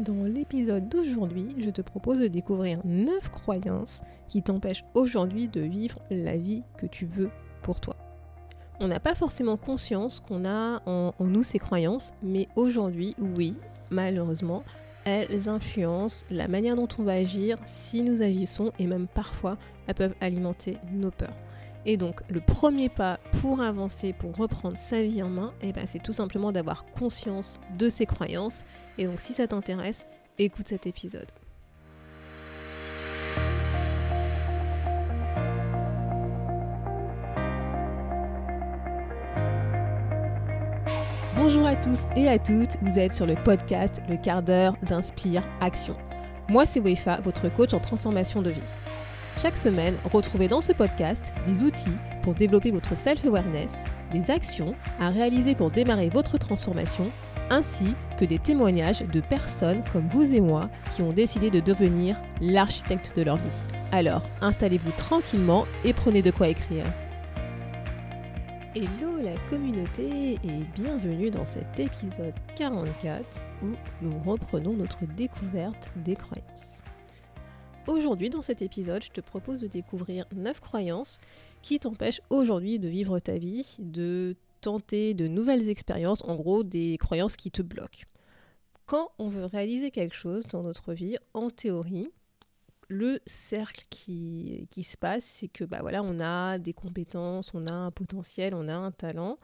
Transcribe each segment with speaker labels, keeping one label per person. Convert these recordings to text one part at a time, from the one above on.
Speaker 1: Dans l'épisode d'aujourd'hui, je te propose de découvrir 9 croyances qui t'empêchent aujourd'hui de vivre la vie que tu veux pour toi. On n'a pas forcément conscience qu'on a en, en, nous ces croyances, mais aujourd'hui, oui, malheureusement, elles influencent la manière dont on va agir si nous agissons et même parfois elles peuvent alimenter nos peurs. Et donc le premier pas pour avancer, pour reprendre sa vie en main, eh ben, c'est tout simplement d'avoir conscience de ses croyances. Et donc si ça t'intéresse, écoute cet épisode. Bonjour à tous et à toutes, vous êtes sur le podcast Le quart d'heure d'Inspire Action. Moi c'est Wefa, votre coach en transformation de vie. Chaque semaine, retrouvez dans ce podcast des outils pour développer votre self-awareness, des actions à réaliser pour démarrer votre transformation, ainsi que des témoignages de personnes comme vous et moi qui ont décidé de devenir l'architecte de leur vie. Alors, installez-vous tranquillement et prenez de quoi écrire. Hello la communauté et bienvenue dans cet épisode 44 où nous reprenons notre découverte des croyances. Aujourd'hui, dans cet épisode, je te propose de découvrir 9 croyances qui t'empêchent aujourd'hui de vivre ta vie, de tenter de nouvelles expériences, en gros des croyances qui te bloquent. Quand on veut réaliser quelque chose dans notre vie, en théorie, le cercle qui, qui se passe, c'est que bah voilà, on a des compétences, on a un potentiel, on a un talent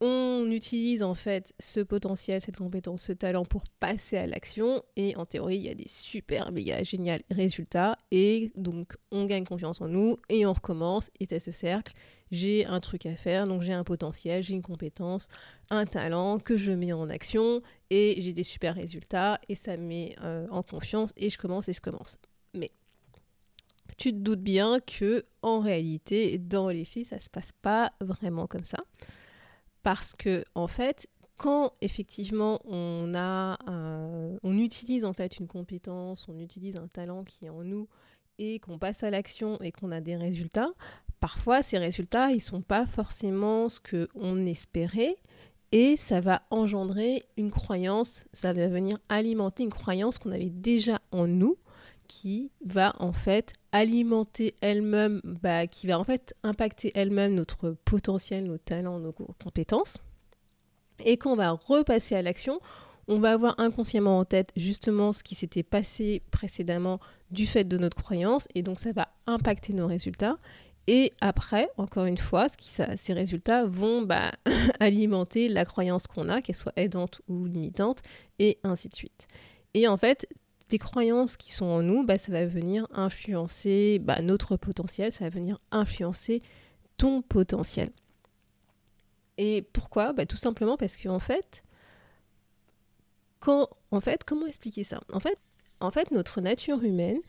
Speaker 1: on utilise en fait ce potentiel, cette compétence, ce talent pour passer à l'action. Et en théorie il y a des super méga génial résultats. Et donc on gagne confiance en nous et on recommence. Et c'est ce cercle. J'ai un truc à faire. Donc j'ai un potentiel, j'ai une compétence, un talent que je mets en action. Et j'ai des super résultats. Et ça me met euh, en confiance. Et je commence et je commence. Mais tu te doutes bien que en réalité dans les faits ça se passe pas vraiment comme ça parce que en fait, quand effectivement on utilise en fait une compétence, on utilise un talent qui est en nous et qu'on passe à l'action et qu'on a des résultats, parfois ces résultats ils sont pas forcément ce que on espérait et ça va engendrer une croyance, ça va venir alimenter une croyance qu'on avait déjà en nous qui va en fait alimenter elle-même, bah, qui va en fait impacter elle-même notre potentiel, nos talents, nos compétences. Et quand on va repasser à l'action, on va avoir inconsciemment en tête justement ce qui s'était passé précédemment du fait de notre croyance, et donc ça va impacter nos résultats. Et après, encore une fois, ce qui, ces résultats vont bah, alimenter la croyance qu'on a, qu'elle soit aidante ou limitante, et ainsi de suite. Et en fait, des croyances qui sont en nous, bah, ça va venir influencer bah, notre potentiel, ça va venir influencer ton potentiel. Et pourquoi? Bah, Tout simplement parce qu'en fait, quand, en fait, comment expliquer ça? En fait, en fait, notre nature humaine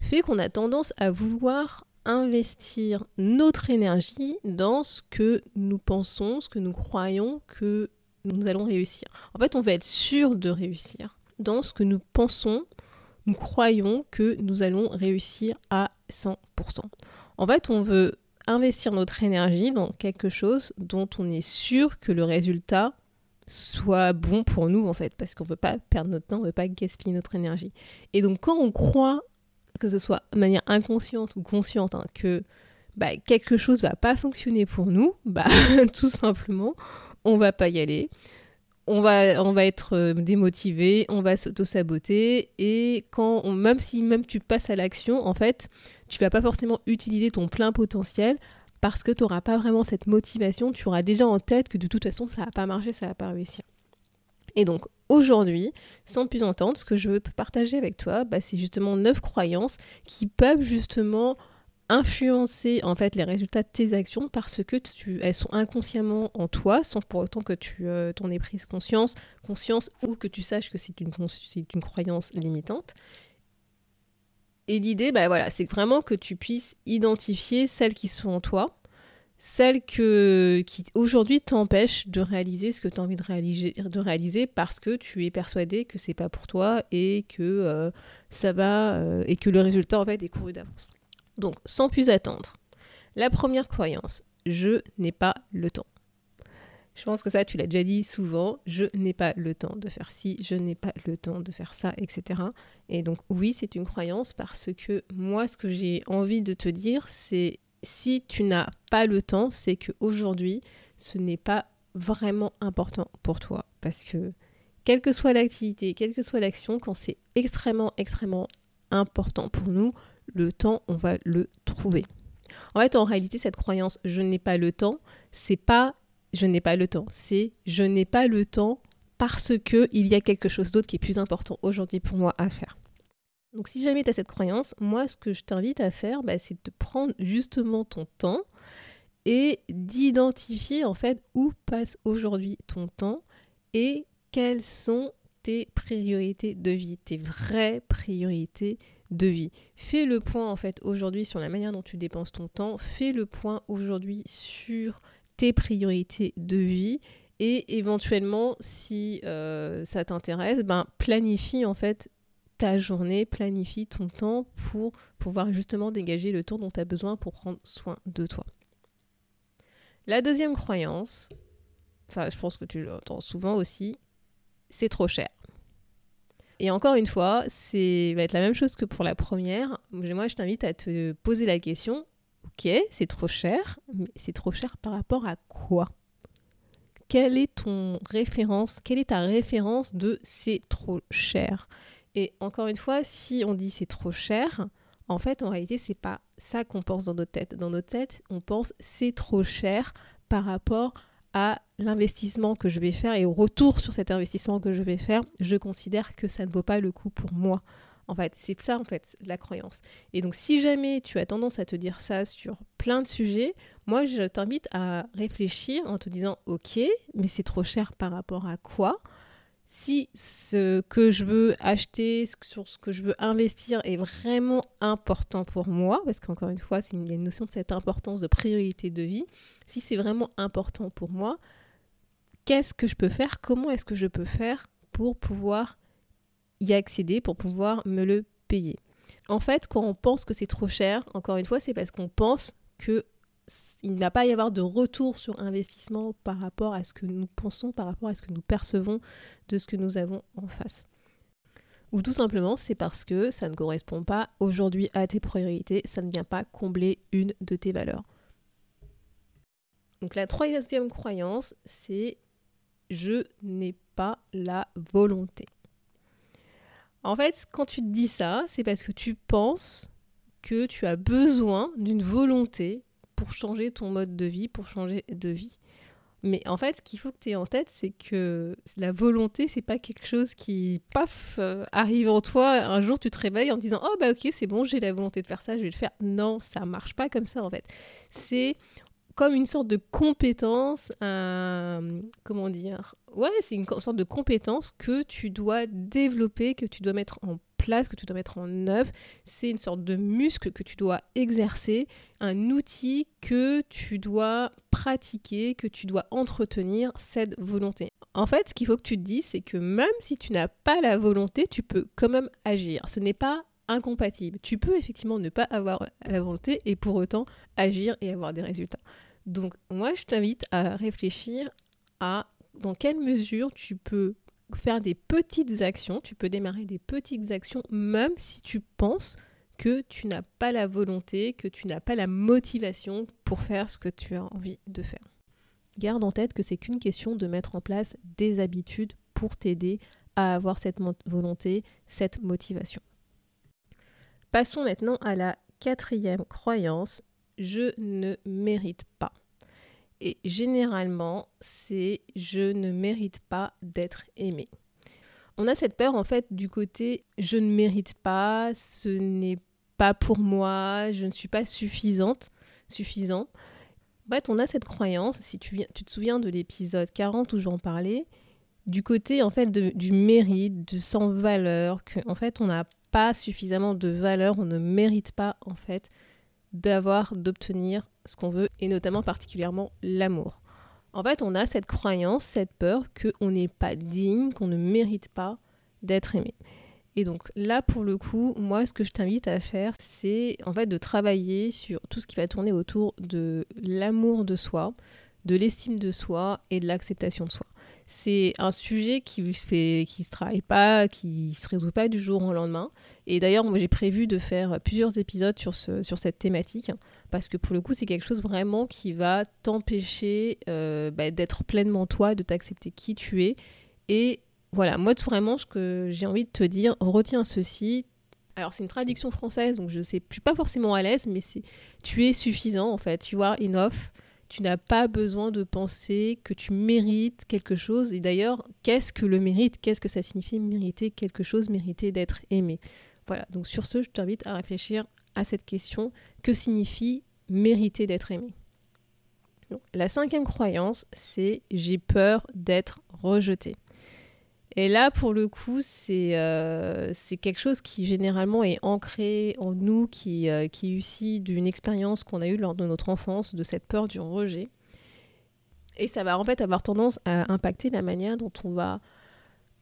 Speaker 1: fait qu'on a tendance à vouloir investir notre énergie dans ce que nous pensons, ce que nous croyons que nous allons réussir. En fait, on veut être sûr de réussir dans ce que nous pensons, nous croyons que nous allons réussir à 100%. En fait, on veut investir notre énergie dans quelque chose dont on est sûr que le résultat soit bon pour nous, en fait, parce qu'on ne veut pas perdre notre temps, on ne veut pas gaspiller notre énergie. Et donc, quand on croit, que ce soit de manière inconsciente ou consciente, hein, que bah, quelque chose va pas fonctionner pour nous, bah, tout simplement, on va pas y aller on va, on va être euh, démotivé, on va s'auto-saboter et quand même si même tu passes à l'action, en fait, tu vas pas forcément utiliser ton plein potentiel parce que tu n'auras pas vraiment cette motivation, tu auras déjà en tête que de toute façon ça va pas marcher, ça va pas réussir. Et donc aujourd'hui, sans plus entendre, ce que je veux partager avec toi, bah, c'est justement neuf croyances qui peuvent justement influencer en fait les résultats de tes actions parce que elles sont inconsciemment en toi sans pour autant que tu euh, t'en aies prise conscience, conscience ou que tu saches que c'est une, croyance limitante. Et l'idée, bah voilà, c'est vraiment que tu puisses identifier celles qui sont en toi, celles que, qui aujourd'hui t'empêchent de réaliser ce que tu as envie de réaliser, de réaliser parce que tu es persuadé que c'est pas pour toi et que euh, ça va euh, et que le résultat en fait est couru d'avance. Donc, sans plus attendre, la première croyance, je n'ai pas le temps. Je pense que ça, tu l'as déjà dit souvent, je n'ai pas le temps de faire ci, je n'ai pas le temps de faire ça, etc. Et donc oui, c'est une croyance parce que moi, ce que j'ai envie de te dire, c'est si tu n'as pas le temps, c'est qu'aujourd'hui, ce n'est pas vraiment important pour toi. Parce que quelle que soit l'activité, quelle que soit l'action, quand c'est extrêmement, extrêmement important pour nous, le temps, on va le trouver. En fait, en réalité, cette croyance je n'ai pas le temps, c'est pas je n'ai pas le temps, c'est je n'ai pas le temps parce que il y a quelque chose d'autre qui est plus important aujourd'hui pour moi à faire. Donc si jamais tu as cette croyance, moi ce que je t'invite à faire, bah, c'est de prendre justement ton temps et d'identifier en fait où passe aujourd'hui ton temps et quelles sont tes priorités de vie, tes vraies priorités de vie. Fais le point en fait aujourd'hui sur la manière dont tu dépenses ton temps, fais le point aujourd'hui sur tes priorités de vie et éventuellement si euh, ça t'intéresse, ben planifie en fait ta journée, planifie ton temps pour pouvoir justement dégager le temps dont tu as besoin pour prendre soin de toi. La deuxième croyance, je pense que tu l'entends souvent aussi, c'est trop cher. Et encore une fois, c'est va être la même chose que pour la première. Moi, je t'invite à te poser la question Ok, c'est trop cher, mais c'est trop cher par rapport à quoi? Quelle est ton référence Quelle est ta référence de c'est trop cher? Et encore une fois, si on dit c'est trop cher, en fait, en réalité, c'est pas ça qu'on pense dans notre tête. Dans notre tête, on pense c'est trop cher par rapport à l'investissement que je vais faire et au retour sur cet investissement que je vais faire, je considère que ça ne vaut pas le coup pour moi. En fait, c'est ça en fait la croyance. Et donc si jamais tu as tendance à te dire ça sur plein de sujets, moi je t'invite à réfléchir en te disant OK, mais c'est trop cher par rapport à quoi? Si ce que je veux acheter, sur ce que je veux investir est vraiment important pour moi, parce qu'encore une fois, il y a une notion de cette importance de priorité de vie, si c'est vraiment important pour moi, qu'est-ce que je peux faire? Comment est-ce que je peux faire pour pouvoir y accéder, pour pouvoir me le payer? En fait, quand on pense que c'est trop cher, encore une fois, c'est parce qu'on pense que il n'a pas y avoir de retour sur investissement par rapport à ce que nous pensons, par rapport à ce que nous percevons de ce que nous avons en face. Ou tout simplement, c'est parce que ça ne correspond pas aujourd'hui à tes priorités, ça ne vient pas combler une de tes valeurs. Donc la troisième croyance, c'est je n'ai pas la volonté. En fait, quand tu te dis ça, c'est parce que tu penses que tu as besoin d'une volonté pour changer ton mode de vie, pour changer de vie. Mais en fait, ce qu'il faut que tu aies en tête, c'est que la volonté, c'est pas quelque chose qui, paf, euh, arrive en toi. Un jour, tu te réveilles en disant Oh, bah ok, c'est bon, j'ai la volonté de faire ça, je vais le faire. Non, ça marche pas comme ça, en fait. C'est comme une sorte de compétence, comment dire? Ouais, c'est une sorte de compétence que tu dois développer, que tu dois mettre en que tu dois mettre en œuvre. C'est une sorte de muscle que tu dois exercer, un outil que tu dois pratiquer, que tu dois entretenir cette volonté. En fait, ce qu'il faut que tu te dises, c'est que même si tu n'as pas la volonté, tu peux quand même agir. Ce n'est pas incompatible. Tu peux effectivement ne pas avoir la volonté et pour autant agir et avoir des résultats. Donc moi, je t'invite à réfléchir à dans quelle mesure tu peux faire des petites actions, tu peux démarrer des petites actions même si tu penses que tu n'as pas la volonté, que tu n'as pas la motivation pour faire ce que tu as envie de faire. Garde en tête que c'est qu'une question de mettre en place des habitudes pour t'aider à avoir cette volonté, cette motivation. Passons maintenant à la quatrième croyance, je ne mérite pas. Et généralement, c'est je ne mérite pas d'être aimé. On a cette peur en fait du côté je ne mérite pas, ce n'est pas pour moi, je ne suis pas suffisante, suffisant. En fait, on a cette croyance, si tu, te souviens de l'épisode 40 où j'en parlais, du côté en fait du mérite, de sans valeur, qu'en en fait on n'a pas suffisamment de valeur, on ne mérite pas en fait d'avoir, d'obtenir ce qu'on veut, et notamment particulièrement l'amour. En fait, on a cette croyance, cette peur qu'on n'est pas digne, qu'on ne mérite pas d'être aimé. Et donc là, pour le coup, moi, ce que je t'invite à faire, c'est en fait de travailler sur tout ce qui va tourner autour de l'amour de soi, de l'estime de soi et de l'acceptation de soi. C'est un sujet qui fait, qui se travaille pas, qui se résout pas du jour au lendemain. Et d'ailleurs, moi, j'ai prévu de faire plusieurs épisodes sur, ce, sur cette thématique parce que pour le coup, c'est quelque chose vraiment qui va t'empêcher euh, bah, d'être pleinement toi, de t'accepter qui tu es. Et voilà, moi, vraiment, ce que j'ai envie de te dire, retiens ceci, alors c'est une traduction française, donc je je suis pas forcément à l'aise, mais c'est tu es suffisant en fait, tu vois, enough. Tu n'as pas besoin de penser que tu mérites quelque chose. Et d'ailleurs, qu'est-ce que le mérite? Qu'est-ce que ça signifie mériter quelque chose, mériter d'être aimé? Voilà, donc sur ce, je t'invite à réfléchir à cette question. Que signifie mériter d'être aimé? La cinquième croyance, c'est j'ai peur d'être rejeté. Et là, pour le coup, euh, c'est quelque chose qui généralement est ancré en nous, qui, euh, est issu d'une expérience qu'on a eue lors de notre enfance, de cette peur du rejet. Et ça va en fait avoir tendance à impacter la manière dont on va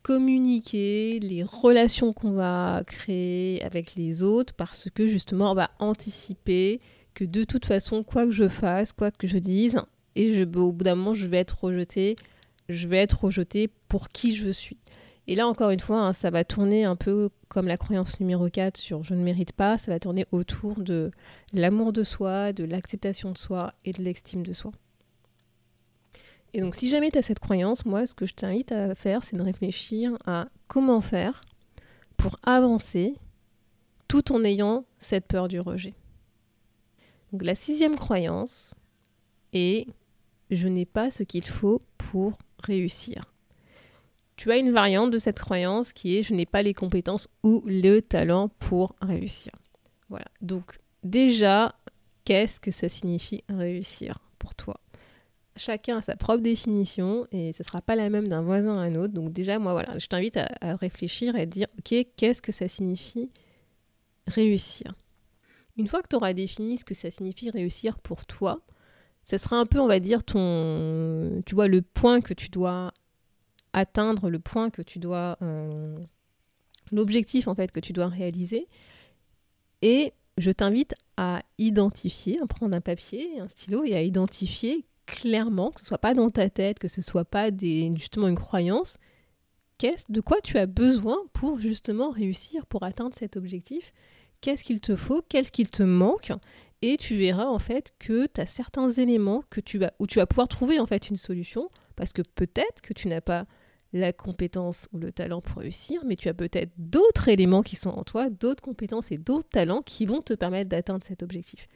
Speaker 1: communiquer, les relations qu'on va créer avec les autres, parce que justement, on va anticiper que de toute façon, quoi que je fasse, quoi que je dise, et je, au bout d'un moment, je vais être rejeté, je vais être rejeté pour qui je suis. Et là, encore une fois, hein, ça va tourner un peu comme la croyance numéro 4 sur je ne mérite pas, ça va tourner autour de l'amour de soi, de l'acceptation de soi et de l'estime de soi. Et donc, si jamais tu as cette croyance, moi, ce que je t'invite à faire, c'est de réfléchir à comment faire pour avancer tout en ayant cette peur du rejet. Donc, la sixième croyance est je n'ai pas ce qu'il faut pour réussir tu as une variante de cette croyance qui est je n'ai pas les compétences ou le talent pour réussir. Voilà. Donc déjà, qu'est-ce que ça signifie réussir pour toi? Chacun a sa propre définition et ce ne sera pas la même d'un voisin à un autre. Donc déjà, moi, voilà, je t'invite à, réfléchir et à dire, ok, qu'est-ce que ça signifie réussir? Une fois que tu auras défini ce que ça signifie réussir pour toi, ce sera un peu, on va dire, ton, tu vois, le point que tu dois atteindre le point que tu dois, euh, l'objectif en fait que tu dois réaliser. Et je t'invite à identifier, à prendre un papier, un stylo et à identifier clairement, que ce soit pas dans ta tête, que ce soit pas des, justement une croyance, qu'est-ce, de quoi tu as besoin pour justement réussir, pour atteindre cet objectif, qu'est-ce qu'il te faut, qu'est-ce qu'il te manque, et tu verras en fait que tu as certains éléments que tu vas, où tu vas pouvoir trouver en fait une solution, parce que peut-être que tu n'as pas la compétence ou le talent pour réussir, mais tu as peut-être d'autres éléments qui sont en toi, d'autres compétences et d'autres talents qui vont te permettre d'atteindre cet objectif.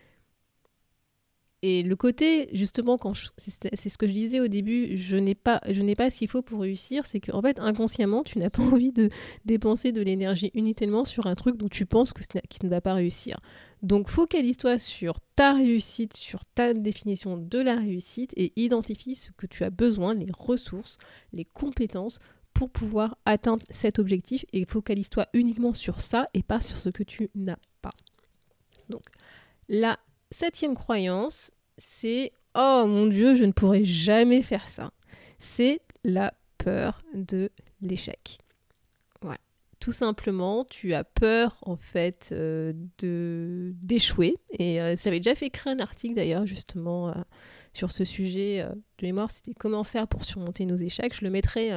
Speaker 1: Et le côté, justement, quand c'est ce que je disais au début, je n'ai pas, je n'ai pas ce qu'il faut pour réussir, c'est qu'en fait, inconsciemment, tu n'as pas envie de dépenser de l'énergie inutilement sur un truc dont tu penses que qui ne va pas réussir. Donc, focalise-toi sur ta réussite, sur ta définition de la réussite et identifie ce que tu as besoin, les ressources, les compétences pour pouvoir atteindre cet objectif et focalise-toi uniquement sur ça et pas sur ce que tu n'as pas. Donc, la septième croyance, c'est oh mon dieu, je ne pourrai jamais faire ça. C'est la peur de l'échec. Voilà. Tout simplement, tu as peur en fait euh, de d'échouer. Et euh, j'avais déjà fait écrire un article d'ailleurs justement euh, sur ce sujet de mémoire. C'était comment faire pour surmonter nos échecs. Je le mettrai,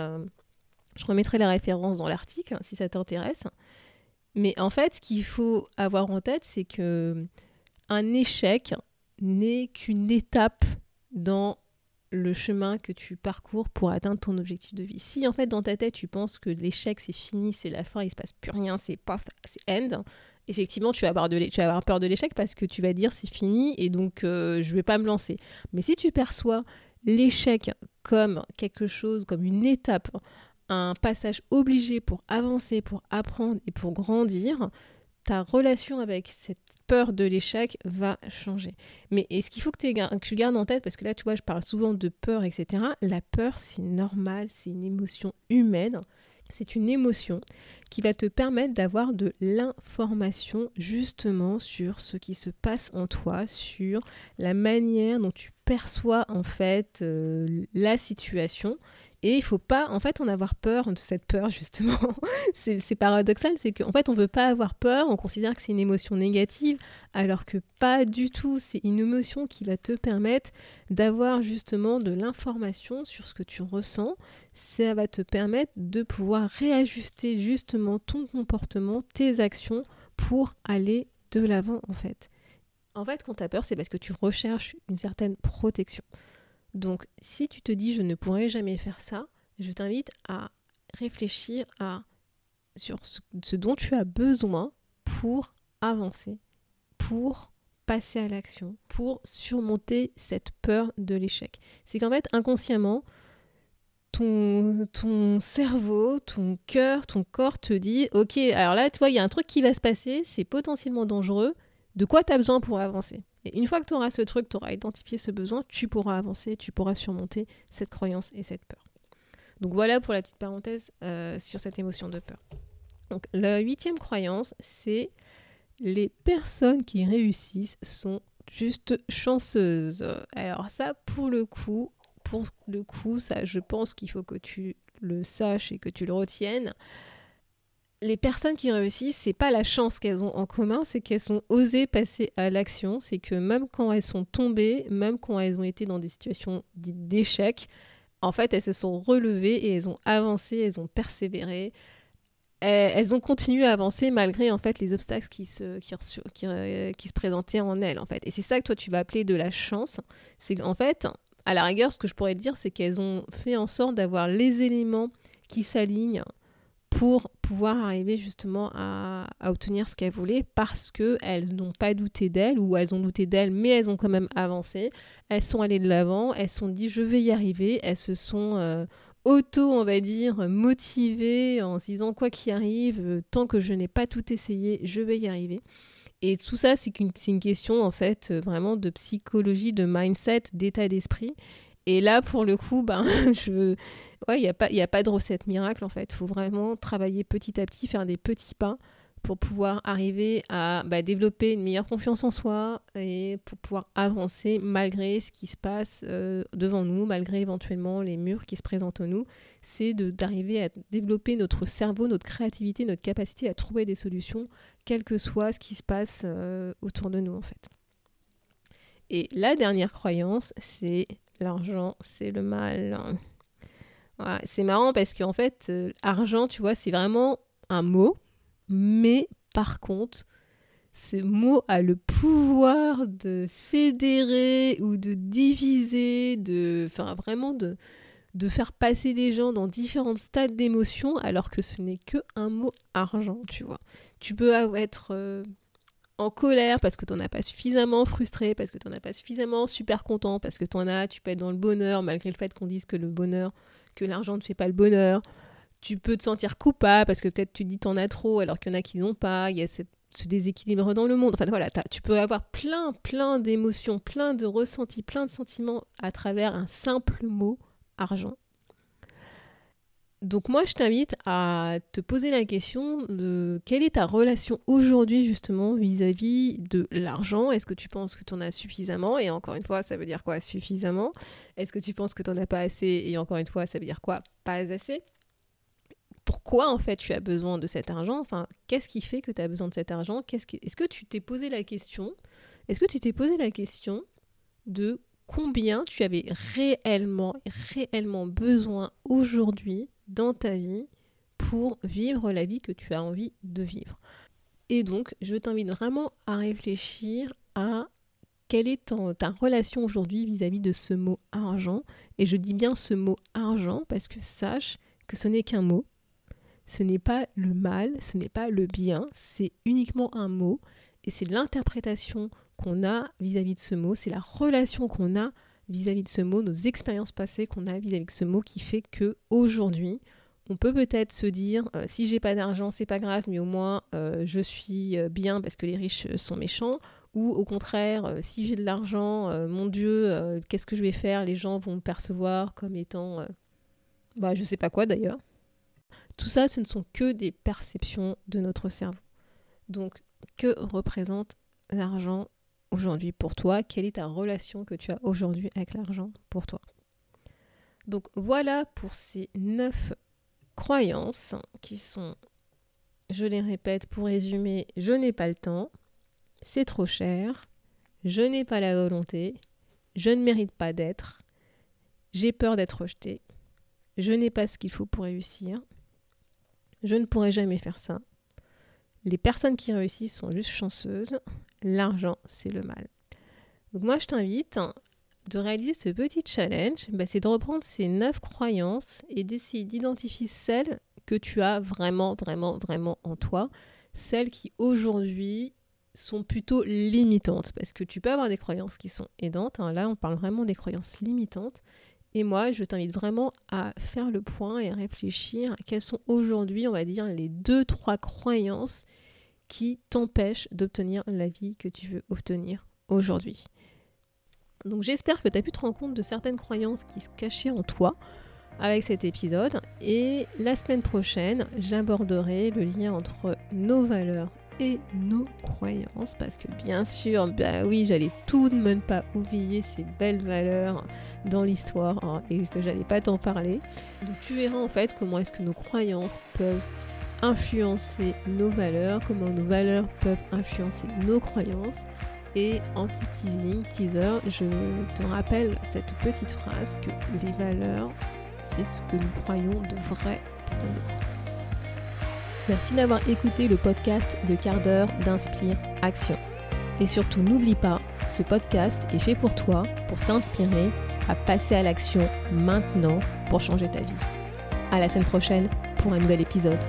Speaker 1: je remettrai la référence dans l'article si ça t'intéresse. Mais en fait, ce qu'il faut avoir en tête, c'est que un échec n'est qu'une étape dans le chemin que tu parcours pour atteindre ton objectif de vie. Si en fait dans ta tête tu penses que l'échec c'est fini, c'est la fin, il se passe plus rien, c'est pas c'est end, effectivement tu vas avoir, de tu vas peur de l'échec parce que tu vas dire c'est fini et donc euh, je vais pas me lancer. Mais si tu perçois l'échec comme quelque chose, comme une étape, un passage obligé pour avancer, pour apprendre et pour grandir, ta relation avec cette peur de l'échec va changer. Mais est ce qu'il faut que, tu gardes en tête, parce que là, tu vois, je parle souvent de peur, etc. La peur, c'est normal, c'est une émotion humaine. C'est une émotion qui va te permettre d'avoir de l'information justement sur ce qui se passe en toi, sur la manière dont tu perçois en fait euh, la situation Et il faut pas, en fait, en avoir peur de cette peur, justement. c'est paradoxal, c'est qu'en fait, on veut pas avoir peur, on considère que c'est une émotion négative, alors que pas du tout. C'est une émotion qui va te permettre d'avoir justement de l'information sur ce que tu ressens. Ça va te permettre de pouvoir réajuster justement ton comportement, tes actions pour aller de l'avant, en fait. En fait, quand tu as peur, c'est parce que tu recherches une certaine protection. Donc, si tu te dis je ne pourrai jamais faire ça, je t'invite à réfléchir à sur ce, dont tu as besoin pour avancer, pour passer à l'action, pour surmonter cette peur de l'échec. C'est qu'en fait, inconsciemment, ton, ton cerveau, ton cœur, ton corps te dit, ok, alors là, tu vois, il y a un truc qui va se passer, c'est potentiellement dangereux, de quoi tu as besoin pour avancer? Et une fois que tu auras ce truc, tu auras identifié ce besoin, tu pourras avancer, tu pourras surmonter cette croyance et cette peur. Donc voilà pour la petite parenthèse euh, sur cette émotion de peur. Donc la huitième croyance, c'est les personnes qui réussissent sont juste chanceuses. Alors ça, pour le coup, pour le coup, ça, je pense qu'il faut que tu le saches et que tu le retiennes les personnes qui réussissent, c'est pas la chance qu'elles ont en commun, c'est qu'elles ont osé passer à l'action. C'est que même quand elles sont tombées, même quand elles ont été dans des situations dites d'échec, en fait, elles se sont relevées et elles ont avancé, elles ont persévéré. Elles ont continué à avancer malgré en fait les obstacles qui se, euh, qui, se présentaient en elles en fait. Et c'est ça que toi tu vas appeler de la chance. C'est qu'en fait, à la rigueur, ce que je pourrais te dire, c'est qu'elles ont fait en sorte d'avoir les éléments qui s'alignent pour pouvoir arriver justement à, obtenir ce qu'elles voulaient parce qu'elles n'ont pas douté d'elles ou elles ont douté d'elles mais elles ont quand même avancé. Elles sont allées de l'avant, elles se sont dit je vais y arriver, elles se sont euh, auto, on va dire, motivées en se disant quoi qu'il arrive, euh, tant que je n'ai pas tout essayé, je vais y arriver. Et tout ça, c'est une, question en fait euh, vraiment de psychologie, de mindset, d'état d'esprit. Et là, pour le coup, ben, il n'y a, pas, a pas de recette miracle en fait. Il faut vraiment travailler petit à petit, faire des petits pas pour pouvoir arriver à bah, développer une meilleure confiance en soi et pour pouvoir avancer malgré ce qui se passe euh, devant nous, malgré éventuellement les murs qui se présentent en nous. C'est d'arriver à développer notre cerveau, notre créativité, notre capacité à trouver des solutions, quel que soit ce qui se passe euh, autour de nous en fait. Et la dernière croyance, c'est l'argent, c'est le mal. c'est marrant parce qu'en fait, euh, argent, tu vois, c'est vraiment un mot, mais par contre, ce mot a le pouvoir de fédérer ou de diviser, de, enfin vraiment de, faire passer des gens dans différents stades d'émotion, alors que ce n'est que un mot argent, tu vois. Tu peux être euh, en colère parce que tu n'en as pas suffisamment, frustré parce que tu n'en as pas suffisamment, super content parce que tu en as, tu peux être dans le bonheur malgré le fait qu'on dise que le bonheur, que l'argent ne fait pas le bonheur. Tu peux te sentir coupable parce que peut-être tu dis t'en as trop alors qu'il y en a qui n'ont pas, il y a ce déséquilibre dans le monde. Enfin voilà, tu peux avoir plein, plein d'émotions, plein de ressentis, plein de sentiments à travers un simple mot argent. Donc moi, je t'invite à te poser la question de quelle est ta relation aujourd'hui justement vis-à-vis de l'argent? Est-ce que tu penses que tu en as suffisamment? Et encore une fois, ça veut dire quoi suffisamment? Est-ce que tu penses que tu n'en as pas assez? Et encore une fois, ça veut dire quoi pas assez? Pourquoi en fait tu as besoin de cet argent? Enfin, qu'est-ce qui fait que tu as besoin de cet argent? Est-ce que tu t'es posé la question? Est-ce que tu t'es posé la question de combien tu avais réellement, réellement besoin aujourd'hui dans ta vie pour vivre la vie que tu as envie de vivre. Et donc, je t'invite vraiment à réfléchir à quelle est ta relation aujourd'hui vis-à-vis de ce mot argent. Et je dis bien ce mot argent parce que sache que ce n'est qu'un mot. Ce n'est pas le mal, ce n'est pas le bien, c'est uniquement un mot. Et c'est l'interprétation qu'on a vis-à-vis de ce mot, c'est la relation qu'on a vis-à-vis de ce mot, nos expériences passées qu'on a vis-à-vis de ce mot qui fait que aujourd'hui, on peut peut-être se dire euh, si j'ai pas d'argent, c'est pas grave, mais au moins euh, je suis euh, bien parce que les riches sont méchants. Ou au contraire, si j'ai de l'argent, mon Dieu, qu'est-ce que je vais faire? Les gens vont me percevoir comme étant, bah je sais pas quoi d'ailleurs. Tout ça, ce ne sont que des perceptions de notre cerveau. Donc, que représente l'argent aujourd'hui pour toi Quelle est ta relation que tu as aujourd'hui avec l'argent pour toi? Donc voilà pour ces neuf croyances qui sont, je les répète pour résumer, je n'ai pas le temps, c'est trop cher, je n'ai pas la volonté, je ne mérite pas d'être, j'ai peur d'être rejeté, je n'ai pas ce qu'il faut pour réussir, je ne pourrai jamais faire ça, les personnes qui réussissent sont juste chanceuses, l'argent c'est le mal. Donc moi je t'invite de réaliser ce petit challenge, bah, c'est de reprendre ces neuf croyances et d'essayer d'identifier celles que tu as vraiment, vraiment, vraiment en toi, celles qui aujourd'hui sont plutôt limitantes, parce que tu peux avoir des croyances qui sont aidantes, hein. là on parle vraiment des croyances limitantes, et moi je t'invite vraiment à faire le point et à réfléchir à quelles sont aujourd'hui, on va dire, les deux, trois croyances qui t'empêchent d'obtenir la vie que tu veux obtenir aujourd'hui. Donc j'espère que tu as pu te rendre compte de certaines croyances qui se cachaient en toi avec cet épisode. Et la semaine prochaine, j'aborderai le lien entre nos valeurs et nos croyances. Parce que bien sûr, bah oui, j'allais tout de même pas oublier ces belles valeurs dans l'histoire hein, et que j'allais pas t'en parler. Donc tu verras en fait comment est-ce que nos croyances peuvent influencer nos valeurs, comment nos valeurs peuvent influencer nos croyances. Et anti-teasing, teaser, je te rappelle cette petite phrase que les valeurs, c'est ce que nous croyons de vrai pour nous. Merci d'avoir écouté le podcast Le quart d'heure d'Inspire Action. Et surtout, n'oublie pas, ce podcast est fait pour toi, pour t'inspirer à passer à l'action maintenant pour changer ta vie. À la semaine prochaine pour un nouvel épisode.